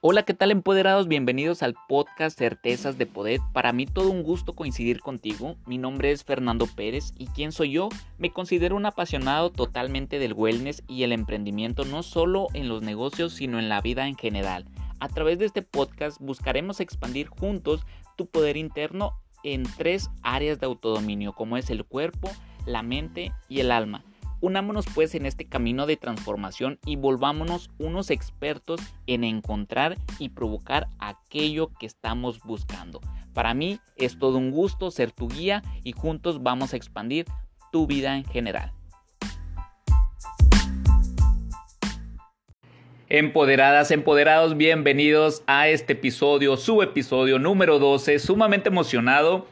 Hola, ¿qué tal empoderados? Bienvenidos al podcast Certezas de Poder. Para mí todo un gusto coincidir contigo. Mi nombre es Fernando Pérez y ¿quién soy yo? Me considero un apasionado totalmente del wellness y el emprendimiento no solo en los negocios sino en la vida en general. A través de este podcast buscaremos expandir juntos tu poder interno en tres áreas de autodominio como es el cuerpo, la mente y el alma Unámonos pues en este camino de transformación y volvámonos unos expertos en encontrar y provocar aquello que estamos buscando. Para mí es todo un gusto ser tu guía y juntos vamos a expandir tu vida en general. Empoderadas, empoderados, bienvenidos a este episodio, su episodio número 12, sumamente emocionado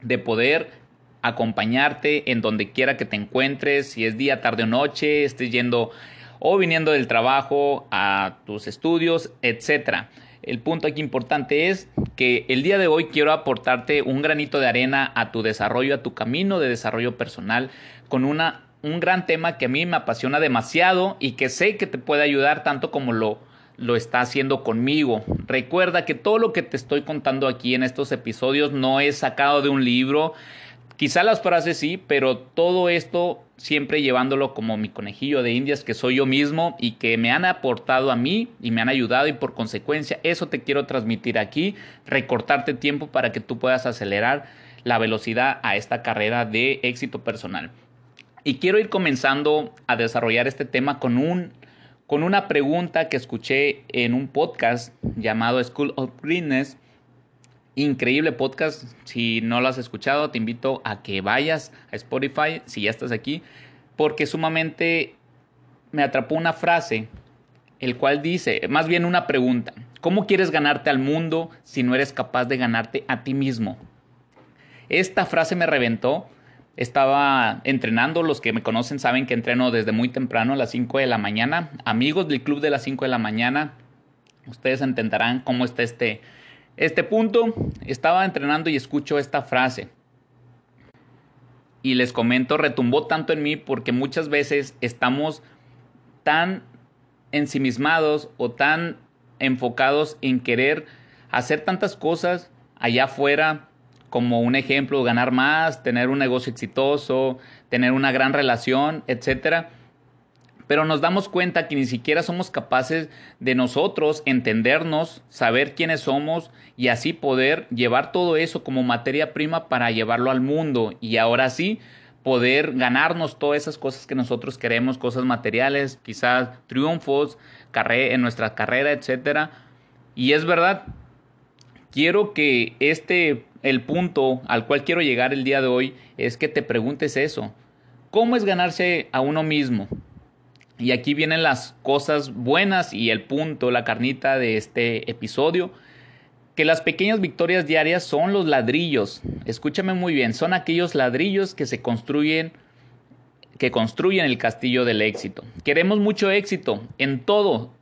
de poder acompañarte en donde quiera que te encuentres, si es día, tarde o noche, estés yendo o viniendo del trabajo a tus estudios, etcétera. El punto aquí importante es que el día de hoy quiero aportarte un granito de arena a tu desarrollo, a tu camino de desarrollo personal con una, un gran tema que a mí me apasiona demasiado y que sé que te puede ayudar tanto como lo, lo está haciendo conmigo. Recuerda que todo lo que te estoy contando aquí en estos episodios no es sacado de un libro, Quizá las frases sí, pero todo esto siempre llevándolo como mi conejillo de indias que soy yo mismo y que me han aportado a mí y me han ayudado y por consecuencia eso te quiero transmitir aquí, recortarte tiempo para que tú puedas acelerar la velocidad a esta carrera de éxito personal. Y quiero ir comenzando a desarrollar este tema con un con una pregunta que escuché en un podcast llamado School of Greenness Increíble podcast. Si no lo has escuchado, te invito a que vayas a Spotify si ya estás aquí, porque sumamente me atrapó una frase, el cual dice, más bien una pregunta, ¿cómo quieres ganarte al mundo si no eres capaz de ganarte a ti mismo? Esta frase me reventó. Estaba entrenando, los que me conocen saben que entreno desde muy temprano a las 5 de la mañana. Amigos del club de las 5 de la mañana, ustedes entenderán cómo está este, este punto, estaba entrenando y escucho esta frase. Y les comento, retumbó tanto en mí porque muchas veces estamos tan ensimismados o tan enfocados en querer hacer tantas cosas allá afuera, como un ejemplo, ganar más, tener un negocio exitoso, tener una gran relación, etcétera pero nos damos cuenta que ni siquiera somos capaces de nosotros entendernos, saber quiénes somos y así poder llevar todo eso como materia prima para llevarlo al mundo y ahora sí poder ganarnos todas esas cosas que nosotros queremos, cosas materiales, quizás triunfos en nuestra carrera, etcétera. Y es verdad, quiero que este el punto al cual quiero llegar el día de hoy es que te preguntes eso. ¿Cómo es ganarse a uno mismo? Y aquí vienen las cosas buenas y el punto, la carnita de este episodio, que las pequeñas victorias diarias son los ladrillos. Escúchame muy bien, son aquellos ladrillos que se construyen que construyen el castillo del éxito. Queremos mucho éxito en todo,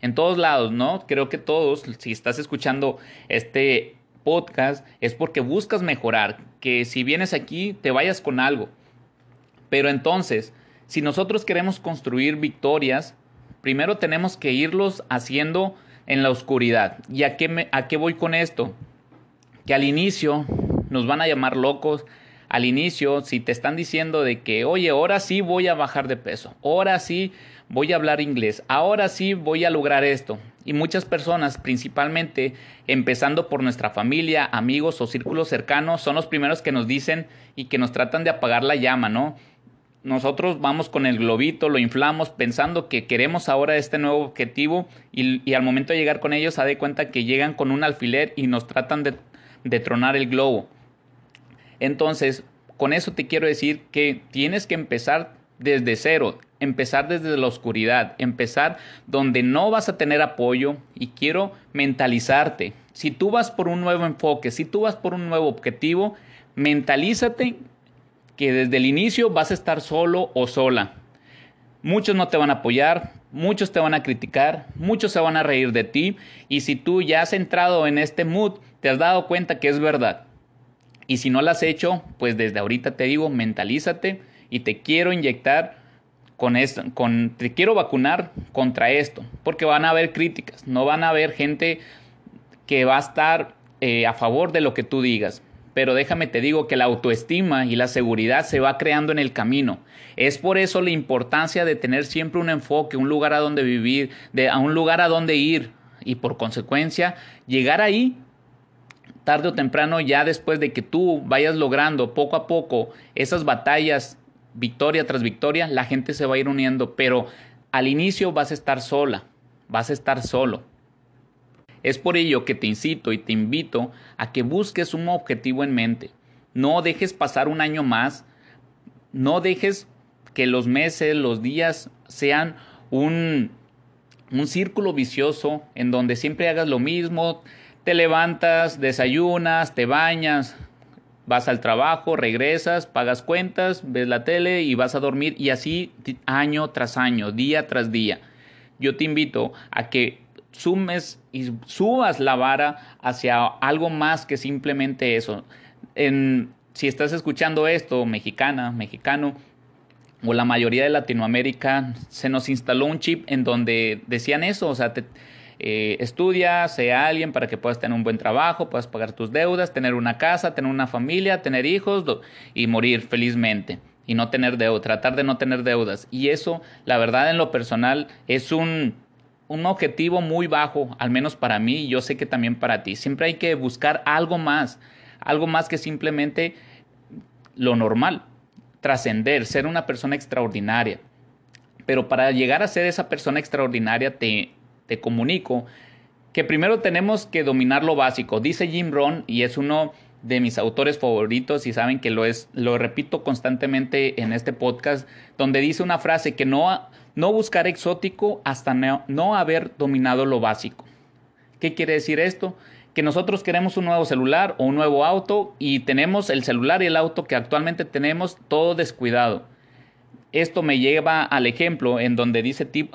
en todos lados, ¿no? Creo que todos, si estás escuchando este podcast, es porque buscas mejorar, que si vienes aquí te vayas con algo. Pero entonces, si nosotros queremos construir victorias, primero tenemos que irlos haciendo en la oscuridad. ¿Y a qué, a qué voy con esto? Que al inicio nos van a llamar locos. Al inicio, si te están diciendo de que, oye, ahora sí voy a bajar de peso, ahora sí voy a hablar inglés, ahora sí voy a lograr esto. Y muchas personas, principalmente empezando por nuestra familia, amigos o círculos cercanos, son los primeros que nos dicen y que nos tratan de apagar la llama, ¿no? Nosotros vamos con el globito, lo inflamos pensando que queremos ahora este nuevo objetivo y, al momento de llegar con ellos se da cuenta que llegan con un alfiler y nos tratan de, de tronar el globo. Entonces, con eso te quiero decir que tienes que empezar desde cero, empezar desde la oscuridad, empezar donde no vas a tener apoyo y quiero mentalizarte. Si tú vas por un nuevo enfoque, si tú vas por un nuevo objetivo, mentalízate que desde el inicio vas a estar solo o sola. Muchos no te van a apoyar, muchos te van a criticar, muchos se van a reír de ti y si tú ya has entrado en este mood, te has dado cuenta que es verdad. Y si no lo has hecho, pues desde ahorita te digo, mentalízate y te quiero inyectar con esto, con te quiero vacunar contra esto, porque van a haber críticas, no van a haber gente que va a estar eh, a favor de lo que tú digas. Pero déjame te digo que la autoestima y la seguridad se va creando en el camino. Es por eso la importancia de tener siempre un enfoque, un lugar a donde vivir, de, a un lugar a donde ir y por consecuencia llegar ahí tarde o temprano ya después de que tú vayas logrando poco a poco esas batallas victoria tras victoria, la gente se va a ir uniendo, pero al inicio vas a estar sola, vas a estar solo. Es por ello que te incito y te invito a que busques un objetivo en mente. No dejes pasar un año más, no dejes que los meses, los días sean un, un círculo vicioso en donde siempre hagas lo mismo, te levantas, desayunas, te bañas, vas al trabajo, regresas, pagas cuentas, ves la tele y vas a dormir y así año tras año, día tras día. Yo te invito a que sumes y subas la vara hacia algo más que simplemente eso. Si estás escuchando esto, mexicana, mexicano, o la mayoría de Latinoamérica, se nos instaló un chip en donde decían eso, o sea, eh, estudia, sea alguien para que puedas tener un buen trabajo, puedas pagar tus deudas, tener una casa, tener una familia, tener hijos y morir felizmente y no tener deudas, tratar de no tener deudas. Y eso, la verdad, en lo personal, es un, un objetivo muy bajo, al menos para mí, y yo sé que también para ti. Siempre hay que buscar algo más, algo más que simplemente lo normal, trascender, ser una persona extraordinaria. Pero para llegar a ser esa persona extraordinaria te, te comunico que primero tenemos que dominar lo básico. Dice Jim Rohn y es uno de mis autores favoritos y saben que lo es lo repito constantemente en este podcast donde dice una frase que no no buscar exótico hasta no, no haber dominado lo básico. ¿Qué quiere decir esto? Que nosotros queremos un nuevo celular o un nuevo auto y tenemos el celular y el auto que actualmente tenemos todo descuidado. Esto me lleva al ejemplo en donde dice Tip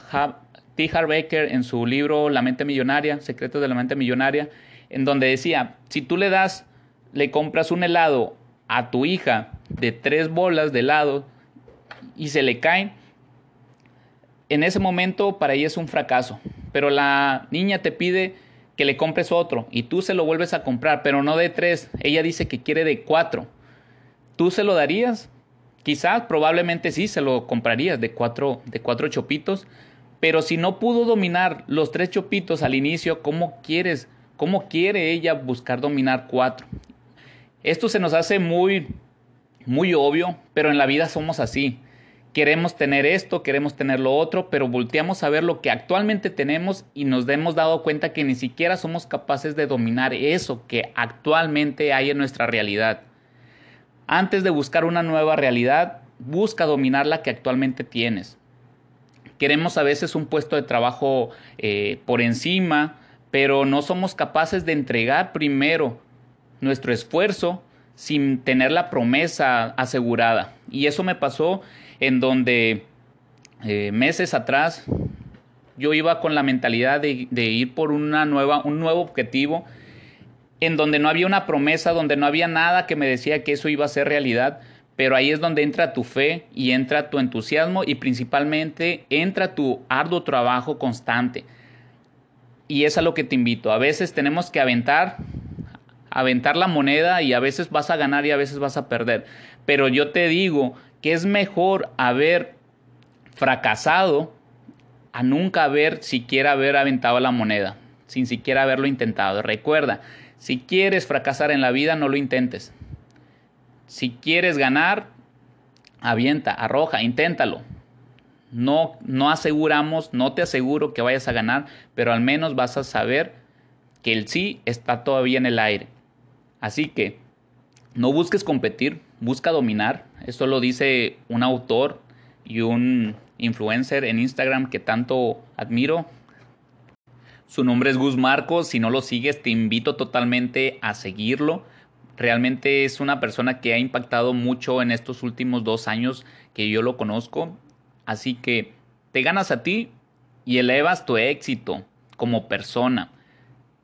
T. Baker en su libro La mente millonaria, Secretos de la mente millonaria, en donde decía, si tú le das, le compras un helado a tu hija de tres bolas de helado y se le caen, en ese momento para ella es un fracaso. Pero la niña te pide que le compres otro y tú se lo vuelves a comprar, pero no de tres. Ella dice que quiere de cuatro. ¿Tú se lo darías? Quizás, probablemente sí, se lo comprarías de cuatro, de cuatro chopitos. Pero si no pudo dominar los tres chopitos al inicio, ¿cómo quieres? ¿Cómo quiere ella buscar dominar cuatro? Esto se nos hace muy, muy obvio, pero en la vida somos así queremos tener esto, queremos tener lo otro, pero volteamos a ver lo que actualmente tenemos y nos hemos dado cuenta que ni siquiera somos capaces de dominar eso que actualmente hay en nuestra realidad. Antes de buscar una nueva realidad, busca dominar la que actualmente tienes. Queremos a veces un puesto de trabajo eh, por encima, pero no somos capaces de entregar primero nuestro esfuerzo sin tener la promesa asegurada. Y eso me pasó en donde eh, meses atrás yo iba con la mentalidad de, ir por una nueva, un nuevo objetivo, en donde no había una promesa, donde no había nada que me decía que eso iba a ser realidad, pero ahí es donde entra tu fe y entra tu entusiasmo y principalmente entra tu arduo trabajo constante. Y es a lo que te invito. A veces tenemos que aventar, aventar la moneda y a veces vas a ganar y a veces vas a perder. Pero yo te digo que es mejor haber fracasado a nunca haber siquiera haber aventado la moneda, sin siquiera haberlo intentado. Recuerda, si quieres fracasar en la vida, no lo intentes. Si quieres ganar, avienta, arroja, inténtalo. No, no aseguramos, no te aseguro que vayas a ganar, pero al menos vas a saber que el sí está todavía en el aire. Así que no busques competir, busca dominar. Esto lo dice un autor y un influencer en Instagram que tanto admiro. Su nombre es Gus Marcos. Si no lo sigues, te invito totalmente a seguirlo. Realmente es una persona que ha impactado mucho en estos últimos dos años que yo lo conozco. Así que te ganas a ti y elevas tu éxito como persona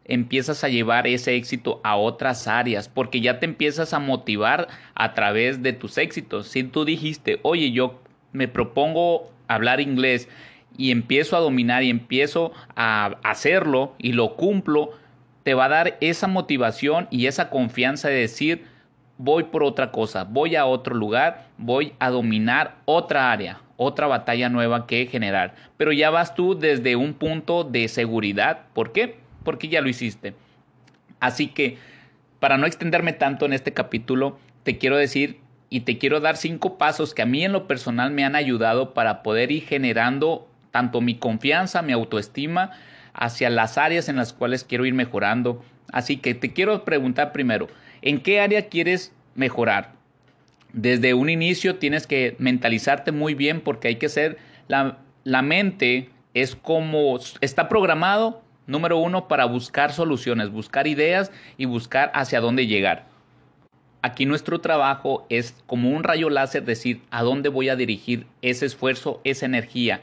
empiezas a llevar ese éxito a otras áreas, porque ya te empiezas a motivar a través de tus éxitos. Si tú dijiste, oye, yo me propongo hablar inglés y empiezo a dominar y empiezo a hacerlo y lo cumplo, te va a dar esa motivación y esa confianza de decir, voy por otra cosa, voy a otro lugar, voy a dominar otra área, otra batalla nueva que generar. Pero ya vas tú desde un punto de seguridad. ¿Por qué? Porque ya lo hiciste. Así que, para no extenderme tanto en este capítulo, te quiero decir y te quiero dar cinco pasos que a mí en lo personal me han ayudado para poder ir generando tanto mi confianza, mi autoestima, hacia las áreas en las cuales quiero ir mejorando. Así que te quiero preguntar primero, ¿en qué área quieres mejorar? Desde un inicio tienes que mentalizarte muy bien porque hay que ser, la, la mente es como, está programado, número uno, para buscar soluciones, buscar ideas y buscar hacia dónde llegar. Aquí nuestro trabajo es como un rayo láser decir a dónde voy a dirigir ese esfuerzo, esa energía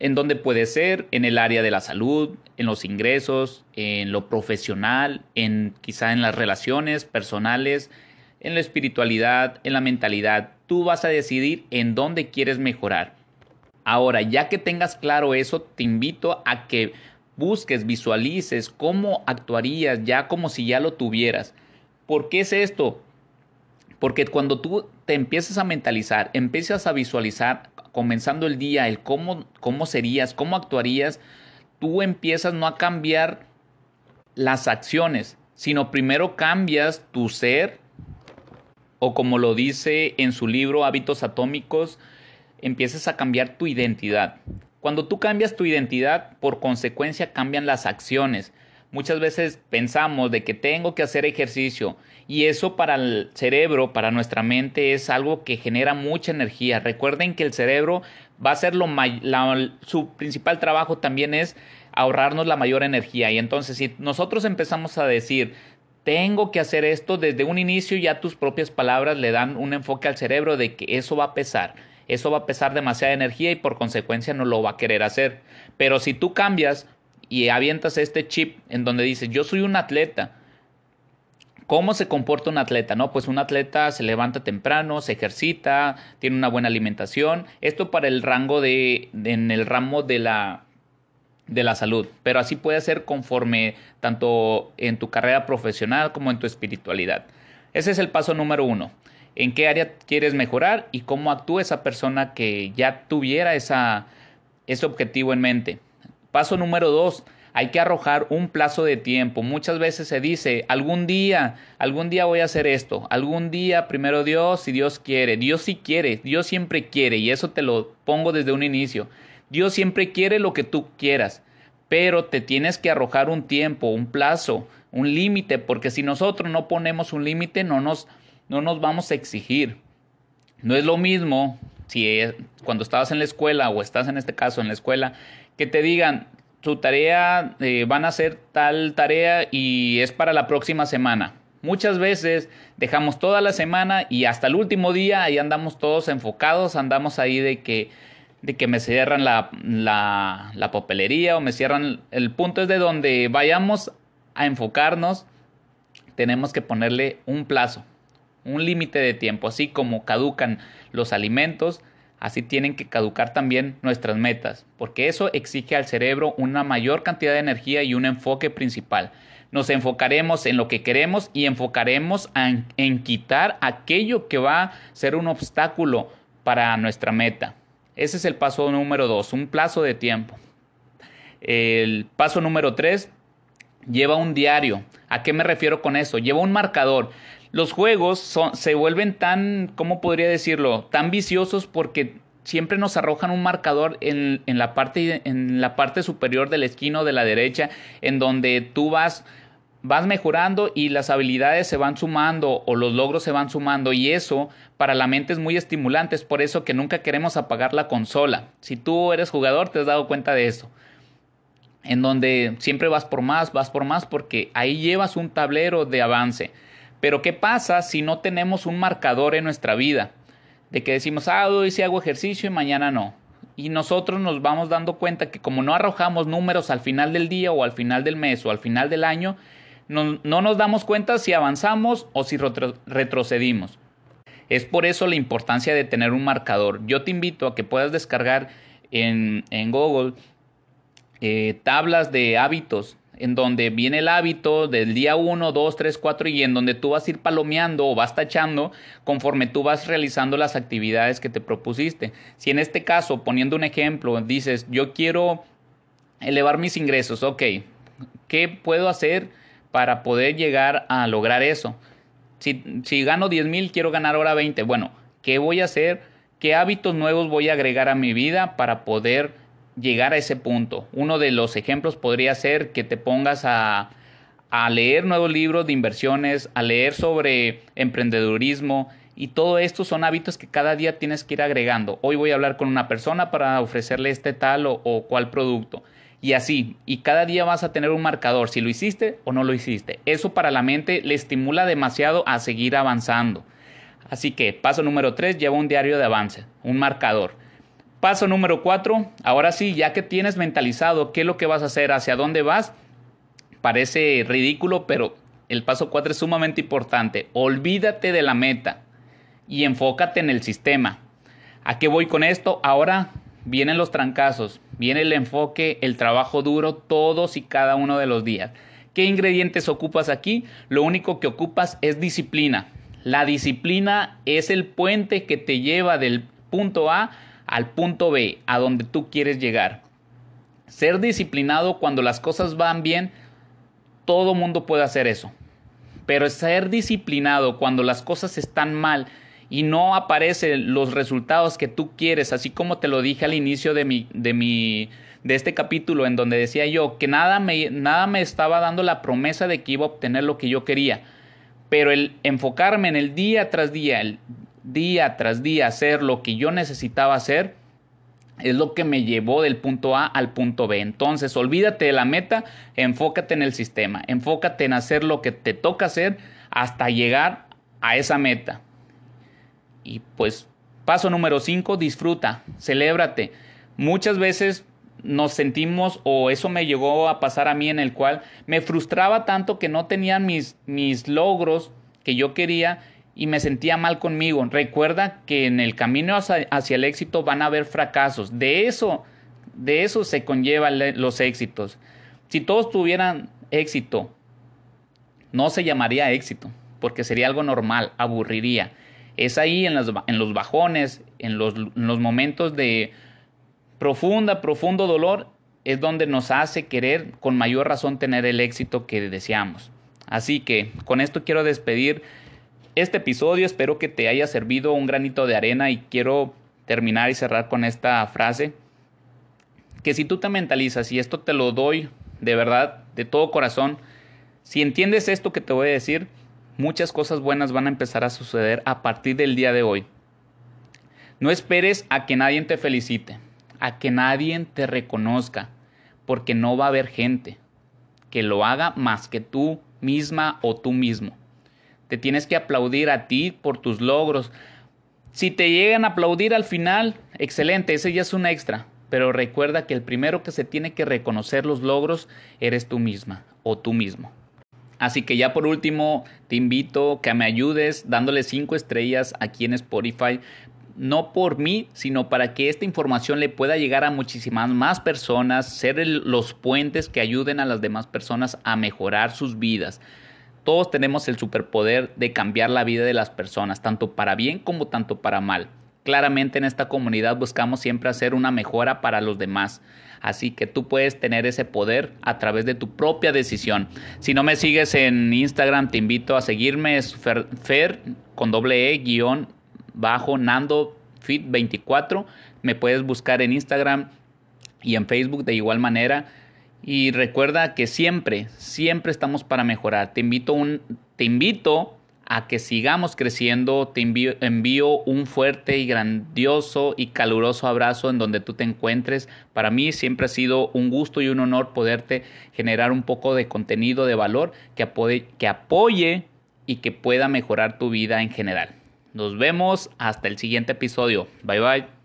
en donde puede ser en el área de la salud, en los ingresos, en lo profesional, en quizá en las relaciones personales, en la espiritualidad, en la mentalidad. Tú vas a decidir en dónde quieres mejorar. Ahora, ya que tengas claro eso, te invito a que busques, visualices cómo actuarías ya como si ya lo tuvieras. ¿Por qué es esto? Porque cuando tú te empiezas a mentalizar, empiezas a visualizar comenzando el día, el cómo, cómo serías, cómo actuarías, tú empiezas no a cambiar las acciones, sino primero cambias tu ser, o como lo dice en su libro Hábitos Atómicos, empiezas a cambiar tu identidad. Cuando tú cambias tu identidad, por consecuencia cambian las acciones. Muchas veces pensamos de que tengo que hacer ejercicio y eso para el cerebro, para nuestra mente es algo que genera mucha energía. Recuerden que el cerebro va a ser lo su principal trabajo también es ahorrarnos la mayor energía y entonces si nosotros empezamos a decir tengo que hacer esto desde un inicio ya tus propias palabras le dan un enfoque al cerebro de que eso va a pesar eso va a pesar demasiada energía y por consecuencia no lo va a querer hacer. Pero si tú cambias y avientas este chip en donde dices, yo soy un atleta. ¿Cómo se comporta un atleta? No, pues un atleta se levanta temprano, se ejercita, tiene una buena alimentación. Esto para el rango de, en el ramo de la, de la salud. Pero así puede ser conforme tanto en tu carrera profesional como en tu espiritualidad. Ese es el paso número uno. ¿En qué área quieres mejorar y cómo actúa esa persona que ya tuviera ese objetivo en mente? Paso número dos, hay que arrojar un plazo de tiempo. Muchas veces se dice, algún día, algún día voy a hacer esto, algún día, primero Dios, si Dios quiere. Dios sí quiere, Dios siempre quiere, y eso te lo pongo desde un inicio. Dios siempre quiere lo que tú quieras, pero te tienes que arrojar un tiempo, un plazo, un límite, porque si nosotros no ponemos un límite, no nos, no nos vamos a exigir. No es lo mismo si cuando estabas en la escuela o estás en este caso en la escuela que te digan, tu tarea, eh, van a hacer tal tarea y es para la próxima semana. Muchas veces dejamos toda la semana y hasta el último día ahí andamos todos enfocados, andamos ahí de que, de que me cierran la, la, la papelería o me cierran... El punto es de donde vayamos a enfocarnos, tenemos que ponerle un plazo, un límite de tiempo, así como caducan los alimentos, Así tienen que caducar también nuestras metas, porque eso exige al cerebro una mayor cantidad de energía y un enfoque principal. Nos enfocaremos en lo que queremos y enfocaremos en, quitar aquello que va a ser un obstáculo para nuestra meta. Ese es el paso número dos, un plazo de tiempo. El paso número tres, lleva un diario. ¿A qué me refiero con eso? Lleva un marcador los juegos se vuelven tan, ¿cómo podría decirlo? Tan viciosos porque siempre nos arrojan un marcador en, la parte, en la parte superior de la esquina o de la derecha, en donde tú vas, vas mejorando y las habilidades se van sumando o los logros se van sumando y eso para la mente es muy estimulante, es por eso que nunca queremos apagar la consola. Si tú eres jugador te has dado cuenta de eso. En donde siempre vas por más, vas por más porque ahí llevas un tablero de avance. Pero ¿qué pasa si no tenemos un marcador en nuestra vida? De que decimos, ah, hoy sí hago ejercicio y mañana no. Y nosotros nos vamos dando cuenta que como no arrojamos números al final del día o al final del mes o al final del año, no, nos damos cuenta si avanzamos o si retrocedimos. Es por eso la importancia de tener un marcador. Yo te invito a que puedas descargar en, Google eh, tablas de hábitos en donde viene el hábito del día 1, 2, 3, 4 y en donde tú vas a ir palomeando o vas tachando conforme tú vas realizando las actividades que te propusiste. Si en este caso, poniendo un ejemplo, dices, yo quiero elevar mis ingresos, ok, ¿qué puedo hacer para poder llegar a lograr eso? Si, si gano 10 mil, quiero ganar ahora 20. Bueno, ¿qué voy a hacer? ¿Qué hábitos nuevos voy a agregar a mi vida para poder llegar a ese punto. Uno de los ejemplos podría ser que te pongas a, leer nuevos libros de inversiones, a leer sobre emprendedurismo y todo esto son hábitos que cada día tienes que ir agregando. Hoy voy a hablar con una persona para ofrecerle este tal o, o cual producto. Y así, y cada día vas a tener un marcador, si lo hiciste o no lo hiciste. Eso para la mente le estimula demasiado a seguir avanzando. Así que, paso número 3, lleva un diario de avance, un marcador. Paso número cuatro, ahora sí, ya que tienes mentalizado qué es lo que vas a hacer, hacia dónde vas, parece ridículo, pero el paso cuatro es sumamente importante. Olvídate de la meta y enfócate en el sistema. ¿A qué voy con esto? Ahora vienen los trancazos, viene el enfoque, el trabajo duro todos y cada uno de los días. ¿Qué ingredientes ocupas aquí? Lo único que ocupas es disciplina. La disciplina es el puente que te lleva del punto A al punto B, a donde tú quieres llegar. Ser disciplinado cuando las cosas van bien, todo mundo puede hacer eso. Pero ser disciplinado cuando las cosas están mal y no aparecen los resultados que tú quieres, así como te lo dije al inicio de mi, de mi, de este capítulo en donde decía yo que nada me, nada me estaba dando la promesa de que iba a obtener lo que yo quería. Pero el enfocarme en el día tras día, el día tras día hacer lo que yo necesitaba hacer, es lo que me llevó del punto A al punto B. Entonces, olvídate de la meta, enfócate en el sistema, enfócate en hacer lo que te toca hacer hasta llegar a esa meta. Y pues, paso número 5, disfruta, celébrate. Muchas veces nos sentimos, o eso me llegó a pasar a mí, en el cual me frustraba tanto que no tenía mis, mis logros que yo quería y me sentía mal conmigo. Recuerda que en el camino hacia, el éxito van a haber fracasos. De eso, de eso se conllevan los éxitos. Si todos tuvieran éxito, no se llamaría éxito, porque sería algo normal, aburriría. Es ahí en, en los bajones, en los, en los momentos de profunda, profundo dolor, es donde nos hace querer con mayor razón tener el éxito que deseamos. Así que con esto quiero despedir este episodio. Espero que te haya servido un granito de arena y quiero terminar y cerrar con esta frase. Que si tú te mentalizas y esto te lo doy de verdad, de todo corazón, si entiendes esto que te voy a decir, muchas cosas buenas van a empezar a suceder a partir del día de hoy. No esperes a que nadie te felicite, a que nadie te reconozca, porque no va a haber gente que lo haga más que tú misma o tú mismo. Te tienes que aplaudir a ti por tus logros. Si te llegan a aplaudir al final, excelente, ese ya es un extra. Pero recuerda que el primero que se tiene que reconocer los logros eres tú misma o tú mismo. Así que ya por último, te invito que me ayudes dándole cinco estrellas aquí en Spotify. No por mí, sino para que esta información le pueda llegar a muchísimas más personas, ser los puentes que ayuden a las demás personas a mejorar sus vidas. Todos tenemos el superpoder de cambiar la vida de las personas, tanto para bien como tanto para mal. Claramente en esta comunidad buscamos siempre hacer una mejora para los demás. Así que tú puedes tener ese poder a través de tu propia decisión. Si no me sigues en Instagram, te invito a seguirme. Es fer, con doble E guion bajo Nando Fit 24. Me puedes buscar en Instagram y en Facebook de igual manera. Y recuerda que siempre, siempre estamos para mejorar. Te invito, un, te invito a que sigamos creciendo. Te envío, un fuerte y grandioso y caluroso abrazo en donde tú te encuentres. Para mí siempre ha sido un gusto y un honor poderte generar un poco de contenido de valor que apoye, que apoye y que pueda mejorar tu vida en general. Nos vemos hasta el siguiente episodio. Bye bye.